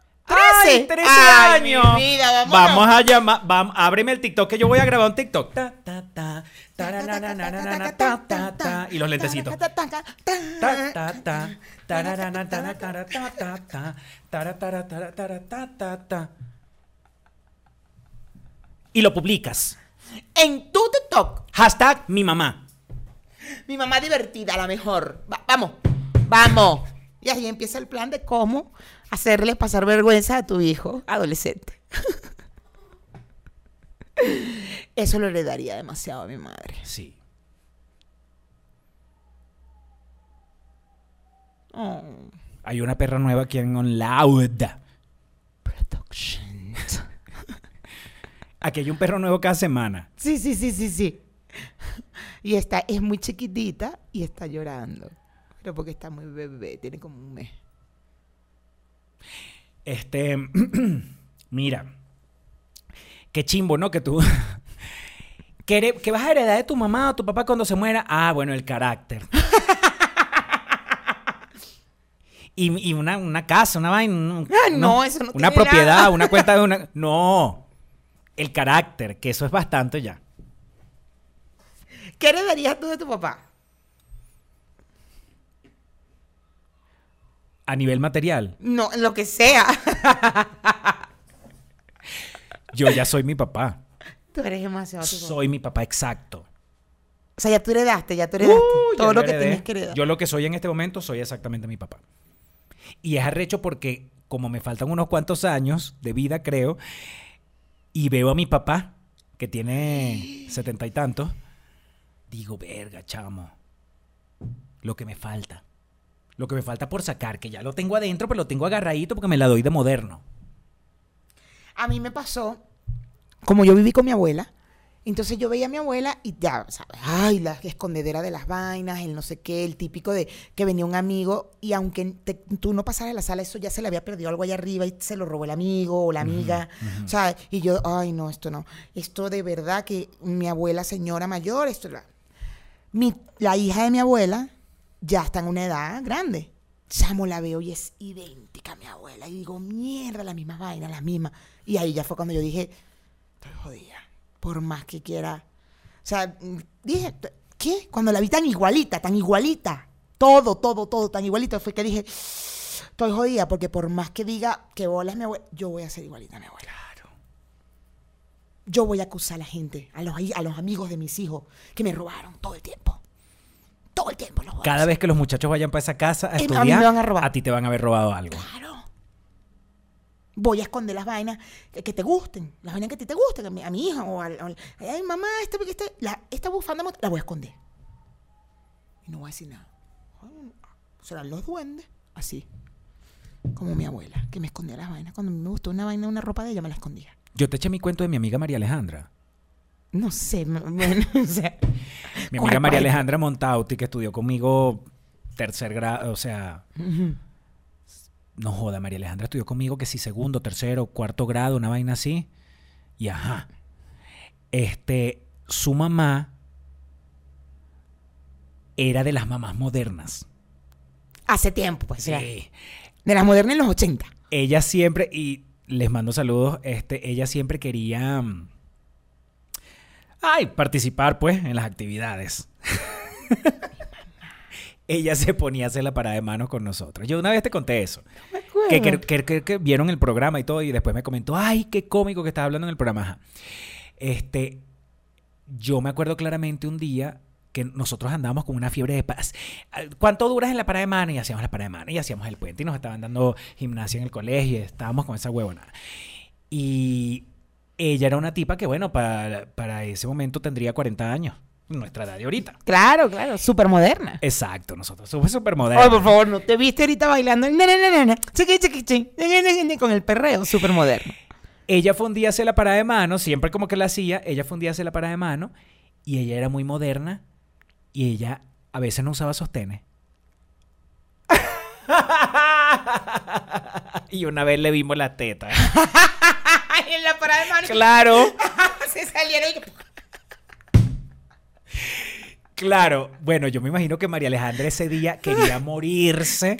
¡Ay, 13. 13 Ay, mi años! vida, vamos a llamar, vamos, ábreme el TikTok que yo voy a grabar un TikTok. Ta, ta, ta, Y los lentecitos. Y lo publicas. En tu TikTok. Hashtag mi mamá. Mi mamá divertida, la mejor. Va- vamos, vamos. Y ahí empieza el plan de cómo hacerle pasar vergüenza a tu hijo adolescente. Eso lo heredaría demasiado a mi madre. Sí. Oh. Hay una perra nueva aquí en On Loud. Production. Aquí hay un perro nuevo cada semana. Sí, sí, sí, sí, sí. Y está, es muy chiquitita y está llorando. Pero porque está muy bebé, tiene como un mes. Este, mira, qué chimbo, ¿no? Que tú, ¿Qué, vas a heredar de tu mamá o tu papá cuando se muera? Ah, bueno, el carácter. y, y una, una casa, una vaina. un- Ah, no, eso no Una tiene propiedad, nada. una cuenta de una. No, el carácter, que eso es bastante ya. ¿Qué heredarías tú de tu papá? A nivel material, No, lo que sea. yo ya soy mi papá. Tú eres demasiado tu papá. Soy mi papá exacto. O sea, ya tú heredaste, ya tú heredaste. Uh, todo lo que tenías que heredar. Yo lo que soy en este momento soy exactamente mi papá. Y es arrecho porque como me faltan unos cuantos años de vida, creo, y veo a mi papá, que tiene setenta y tantos, digo, verga, chamo, lo que me falta. Lo que me falta por sacar, que ya lo tengo adentro, pero lo tengo agarradito porque me la doy de moderno. A mí me pasó, como yo viví con mi abuela, entonces yo veía a mi abuela y ya, ¿sabes? Ay, la escondedera de las vainas, el no sé qué, el típico de que venía un amigo y aunque te- tú no pasaras a la sala, eso ya se le había perdido algo allá arriba y se lo robó el amigo o la amiga, o sea, y yo, ay, no, esto no. Esto de verdad que mi abuela, señora mayor, esto, la, mi, la hija de mi abuela ya está en una edad grande. Chamo, la veo y es idéntica a mi abuela. Y digo, mierda, las mismas vainas, las mismas. Y ahí ya fue cuando yo dije, estoy jodida. Por más que quiera. O sea, dije, ¿qué? Cuando la vi tan igualita, tan igualita. Todo, todo, todo tan igualito. Fue que dije, estoy jodida porque por más que diga que bola es mi abuela, yo voy a ser igualita a mi abuela. Yo voy a acusar a la gente, a los, a los amigos de mis hijos, que me robaron todo el tiempo. Todo el tiempo los voy a Cada vez que los muchachos vayan para esa casa a Eh, estudiar, me van a robar. a ti te van a haber robado algo. Claro. Voy a esconder las vainas que, que te gusten, las vainas que a ti te gusten, a mi, a mi hija o al, al- ay mamá, esta, esta, la- esta bufanda la voy a esconder. Y no voy a decir nada. Serán los duendes, así. Como mi abuela, que me escondía las vainas. Cuando me gustó una vaina, una ropa de ella, me la escondía. Yo te eché mi cuento de mi amiga María Alejandra. No sé, bueno, o sea. Mi ¿cuál- amiga María? Alejandra Montauti, que estudió conmigo tercer grado, o sea, Ujú. No joda, María Alejandra estudió conmigo que si segundo, tercero, cuarto grado, una vaina así. Y ajá. Este, su mamá era de las mamás modernas. Hace tiempo, pues. Sí. era De las modernas en los 80. Ella siempre, y les mando saludos, este, ella siempre quería, mm, ay, participar pues en las actividades. ella se ponía a hacer la parada de manos con nosotros. Yo una vez te conté eso. Que, que- que- que- que vieron el programa y todo, y después me comentó, ay, qué cómico que estás hablando en el programa. Ajá. Este, yo me acuerdo claramente un día que nosotros andábamos con una fiebre de paz. ¿Cuánto duras en la parada de mano? Y hacíamos la parada de mano y hacíamos el puente y nos estaban dando gimnasia en el colegio y estábamos con esa huevona. Y ella era una tipa que, bueno, para, para ese momento tendría 40 años. Nuestra edad de ahorita. Claro, claro, súper moderna. Exacto, nosotros somos súper Ay, modernos. por favor, ¿no te viste ahorita bailando? Con el perreo, súper moderno. Ella fue un día a hacer la parada de mano, siempre como que la hacía, ella fue un día a hacer la parada de mano y ella era muy moderna y ella a veces no usaba sostenes. y una vez le vimos la teta. En la parada de mano. claro, Se salieron y... claro. Bueno, yo me imagino que María Alejandra ese día quería morirse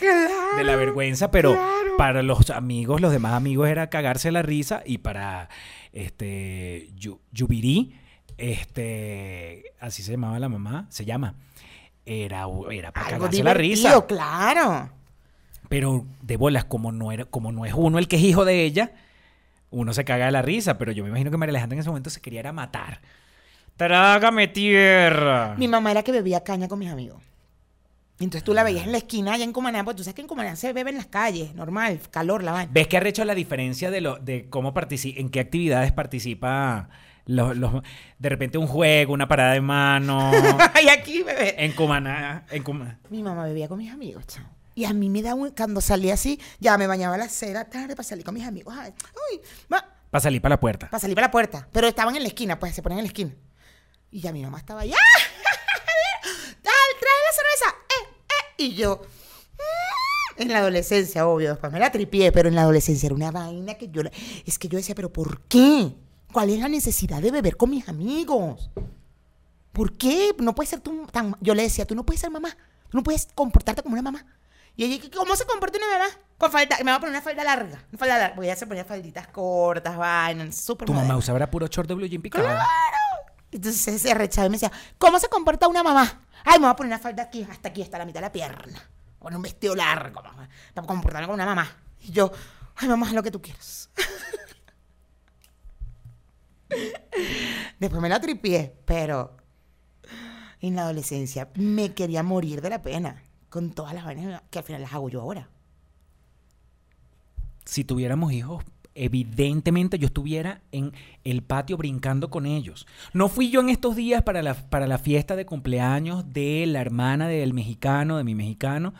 de la vergüenza, pero para los amigos, los demás amigos era cagarse la risa y para este Yu- Yubirí, este, así se llamaba la mamá, se llama, era, era para Algo cagarse la risa. claro. Pero de bolas, como no, era, como no es uno el que es hijo de ella, uno se caga de la risa, pero yo me imagino que María Alejandra en ese momento se quería era matar. Trágame tierra. Mi mamá era que bebía caña con mis amigos. Y Entonces tú la veías en la esquina allá en Cumaná, porque tú sabes que en Cumaná se bebe en las calles, normal, calor, la vaina. ¿Ves que ha hecho la diferencia de, lo, de cómo participa, en qué actividades participa los, los- de repente un juego, una parada de mano, y aquí bebé. en Cumaná, en Cumaná? Mi mamá bebía con mis amigos, chao. Y a mí me da un... Cuando salía así, ya me bañaba a las 6 de la tarde para salir con mis amigos. Ay, uy, va, Para salir para la puerta. para salir para la puerta. Pero estaban en la esquina, pues se ponían en la esquina. Y ya mi mamá estaba allá. ¡Dale, trae la cerveza! ¡Eh, eh! Y yo... mm, En la adolescencia, obvio, después me la tripié, pero en la adolescencia era una vaina que yo... Es que yo decía, ¿pero por qué? ¿Cuál es la necesidad de beber con mis amigos? ¿Por qué? No puedes ser tú tan... Yo le decía, tú no puedes ser mamá. Tú no puedes comportarte como una mamá. Y ella, ¿cómo se comporta una mamá? Con falda... Me va a poner una falda larga. Una falda larga. Porque ella se ponía falditas cortas, vainas, súper Tu mamá usaba puro short de blue jean picado. ¡Claro! Entonces se arrechaba y me decía, ¿cómo se comporta una mamá? Ay, me voy a poner una falda aquí, hasta aquí, hasta la mitad de la pierna. Con un vestido largo, mamá, para comportarme como una mamá. Y yo, ay, mamá, haz lo que tú quieras. Después me la tripié, pero en la adolescencia me quería morir de la pena con todas las vainas que al final las hago yo ahora. si tuviéramos hijos, evidentemente yo estuviera en el patio brincando con ellos. No fui yo en estos días para la, para la fiesta de cumpleaños de la hermana del mexicano, de mi mexicano,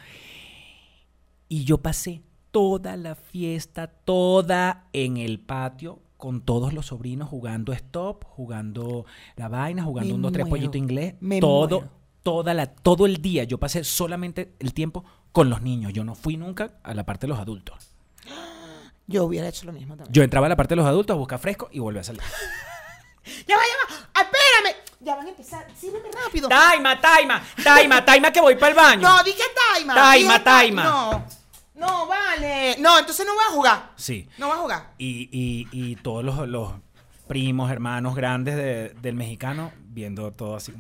y yo pasé toda la fiesta, toda en el patio con todos los sobrinos jugando stop, jugando la vaina, jugando Me un dos tres muero. pollito inglés, Me todo, muero. toda la, todo el día. Yo pasé solamente el tiempo con los niños. Yo no fui nunca a la parte de los adultos. Yo hubiera hecho lo mismo también. Yo entraba a la parte de los adultos a buscar fresco y volví a salir. Ya va, ya va. Espérame. Ya van a empezar. Sírveme rápido. Taima, taima, taima, taima que voy para el baño. No, dije Taima. Taima, dije Taima. No. No, vale. No, entonces no voy a jugar. Sí. No voy a jugar. Y, y, y todos los, los primos, hermanos grandes de- del mexicano viendo todo así.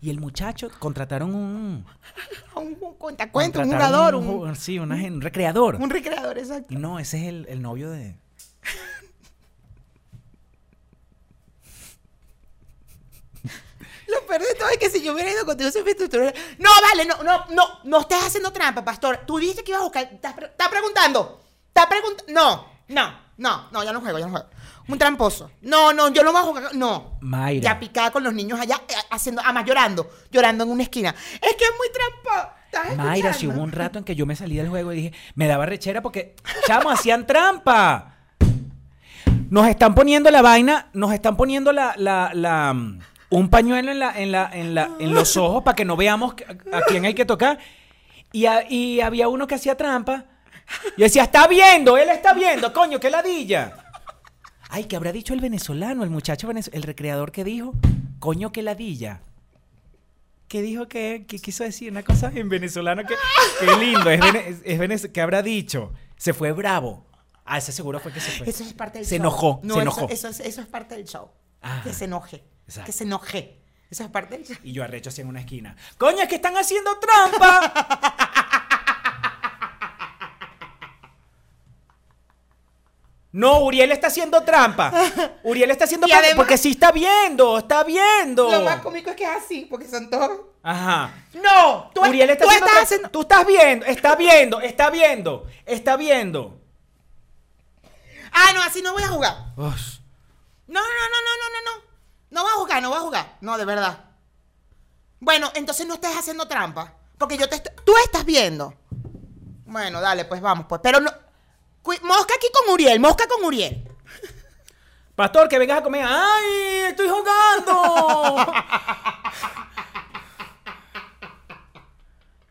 Y el muchacho contrataron un... Un, un cuentacuento, un jugador, un sí, una un recreador. un recreador, exacto. Y no, ese es el, el novio de... Lo peor de todo es que si yo hubiera ido contigo, se No, vale, no, no, no, no estés haciendo trampa, pastor. Tú dijiste que ibas a buscar. Estás, pre- estás preguntando. Estás preguntando. No, no, no, no, ya no juego, ya no juego. Un tramposo. No, no, yo no voy a jugar. No. Mayra. Ya picada con los niños allá, eh, haciendo, además llorando, llorando en una esquina. Es que es muy trampa. ¿Estás Mayra, si hubo un rato en que yo me salí del juego y dije, me daba rechera porque, chamo, hacían trampa. Nos están poniendo la vaina, nos están poniendo la, la, la, mm, un pañuelo en, la, en, la, en, la, en los ojos para que no veamos a, a quién hay que tocar. Y, a- y había uno que hacía trampa. Y decía, está viendo, él está viendo, coño, qué ladilla. Ay, ¿qué habrá dicho el venezolano, el muchacho el recreador que dijo? Coño, qué ladilla. ¿Qué dijo que, que quiso decir? Una cosa en venezolano que, qué lindo, es, vene- es- ¿qué habrá dicho? Se fue bravo. Ah, ese seguro fue que se fue. Eso es parte del Se show. enojó, No, se eso- enojó. Eso, es, eso es parte del show. Ajá. Que se enoje. Exacto. Que se enoje. Eso es parte del show. Y yo arrecho así en una esquina. ¡Coño, es que están haciendo trampa! No, Uriel está haciendo trampa. Uriel está haciendo trampa porque sí está viendo, está viendo. Lo más cómico es que es así, porque son todos. Ajá. No, tú, Uriel está tú haciendo estás haciendo. Tú estás viendo, está viendo, está viendo, está viendo. Ah, no, así no voy a jugar. Ush. No, no, no, no, no, no, no. No voy a jugar, no voy a jugar. No, de verdad. Bueno, entonces no estés haciendo trampa. Porque yo te estoy... Tú estás viendo. Bueno, dale, pues vamos, pues. Pero no... Mosca aquí con Uriel, mosca con Uriel. Pastor, que vengas a comer. ¡Ay! ¡Estoy jugando!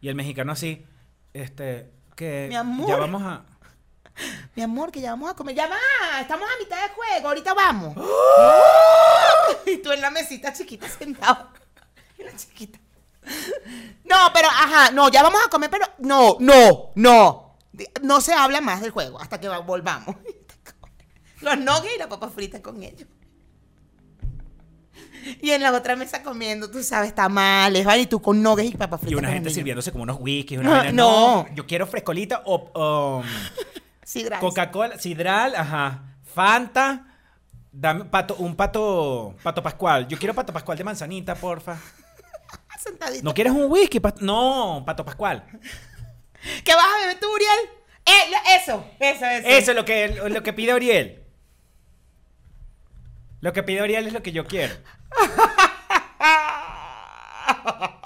y el mexicano así, este, que Mi amor. ya vamos a. Mi amor, que ya vamos a comer. Ya va, estamos a mitad de juego, ahorita vamos. y tú en la mesita chiquita sentado. En la chiquita. No, pero, ajá, no, ya vamos a comer, pero no, no, no. No se habla más del juego hasta que va- volvamos. Los nuggets y la papa frita con ellos. Y en la otra mesa comiendo, tú sabes, tamales, ¿vale? Y tú con nuggets y papa frita. Y una gente sirviéndose como unos whisky. Una No, no. Yo quiero frescolita o, gracias. Coca-Cola, sidral, ajá. Fanta. Dame pato, un pato, pato pascual. Yo quiero pato pascual de manzanita, porfa. Sentadito. ¿No quieres un whisky? Pat- no, pato pascual. ¿Qué vas a beber tú, Uriel? Eh, eso, eso, eso. Eso es lo que, lo que pide Oriel. Lo que pide Oriel es lo que yo quiero.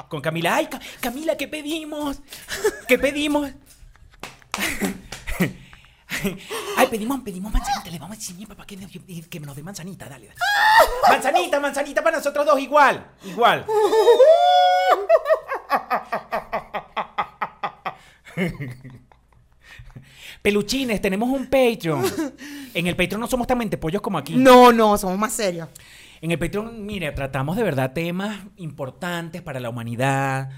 Con Camila. Ay, Ca- Camila, ¿qué pedimos? ¿Qué pedimos? Ay, pedimos, pedimos manzanita. Le vamos a decir papá que, que nos dé manzanita. Dale, dale. Manzanita, manzanita para nosotros dos. Igual, igual. Peluchines, tenemos un Patreon. En el Patreon no somos tan mentepollos como aquí. No, no, somos más serios. En el Patreon, mire, tratamos de verdad temas importantes para la humanidad.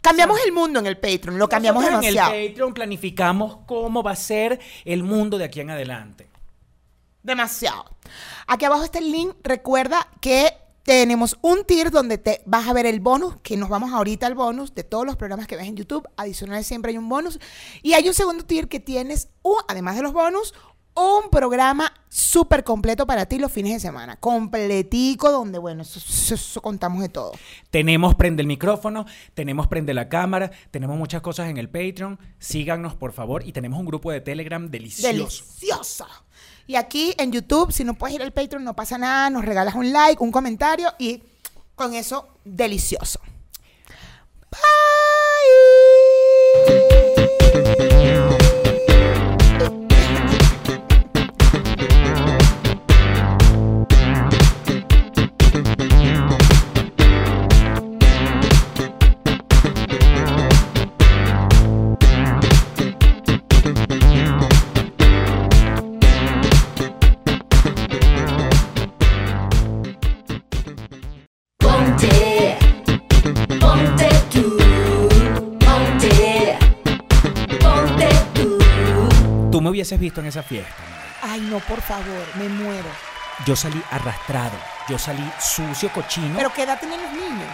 Cambiamos el mundo en el Patreon, lo cambiamos Nosotros demasiado. En el Patreon planificamos cómo va a ser el mundo de aquí en adelante. Demasiado. Aquí abajo está el link. Recuerda que tenemos un tier donde te vas a ver el bonus, que nos vamos ahorita al bonus de todos los programas que ves en YouTube. Adicional siempre hay un bonus. Y hay un segundo tier que tienes, además de los bonus, un programa súper completo para ti los fines de semana. Completico, donde, bueno, eso, eso- eso contamos de todo. Tenemos prende el micrófono, tenemos prende la cámara, tenemos muchas cosas en el Patreon. Síganos, por favor. Y tenemos un grupo de Telegram delicioso. Deliciosa. Y aquí en YouTube, si no puedes ir al Patreon, no pasa nada, nos regalas un like, un comentario y con eso, delicioso. Ponte, hubieses visto en esa fiesta. Ay, no, por favor, me muero. Yo salí arrastrado, yo salí sucio, cochino. Pero ¿qué edad los niños?